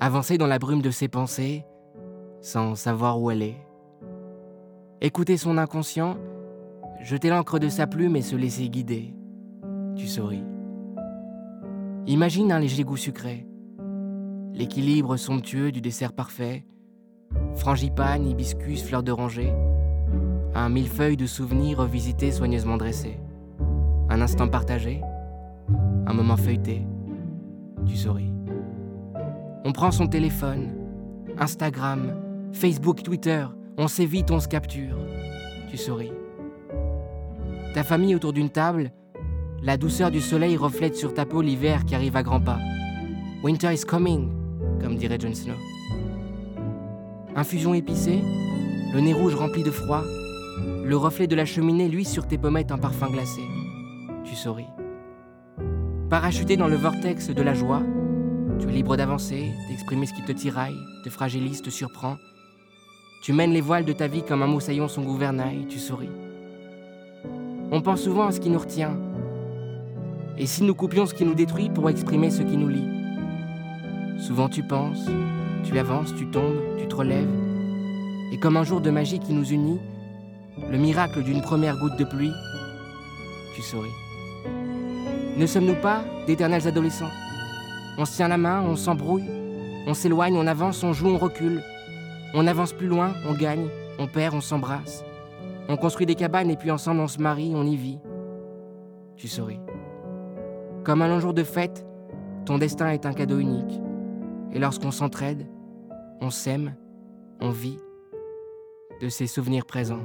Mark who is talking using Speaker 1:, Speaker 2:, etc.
Speaker 1: avancer dans la brume de ses pensées sans savoir où est. Écouter son inconscient, jeter l'encre de sa plume et se laisser guider. Tu souris. Imagine un léger goût sucré, l'équilibre somptueux du dessert parfait, frangipane, hibiscus, fleurs d'oranger, un millefeuille de souvenirs revisités soigneusement dressés, un instant partagé, un moment feuilleté, tu souris. Prend son téléphone, Instagram, Facebook, Twitter, on s'évite, on se capture, tu souris. Ta famille autour d'une table, la douceur du soleil reflète sur ta peau l'hiver qui arrive à grands pas. Winter is coming, comme dirait Jon Snow. Infusion épicée, le nez rouge rempli de froid, le reflet de la cheminée luit sur tes pommettes un parfum glacé. Tu souris. Parachuté dans le vortex de la joie, tu es libre d'avancer, d'exprimer ce qui te tiraille, te fragilise, te surprend. Tu mènes les voiles de ta vie comme un moussaillon son gouvernail, tu souris. On pense souvent à ce qui nous retient, et si nous coupions ce qui nous détruit pour exprimer ce qui nous lie? Souvent tu penses, tu avances, tu tombes, tu te relèves, et comme un jour de magie qui nous unit, le miracle d'une première goutte de pluie, tu souris. Ne sommes-nous pas d'éternels adolescents? On se tient la main, on s'embrouille, on s'éloigne, on avance, on joue, on recule. On avance plus loin, on gagne, on perd, on s'embrasse. On construit des cabanes et puis ensemble on se marie, on y vit. Tu souris. Comme un long jour de fête, ton destin est un cadeau unique. Et lorsqu'on s'entraide, on s'aime, on vit de ces souvenirs présents.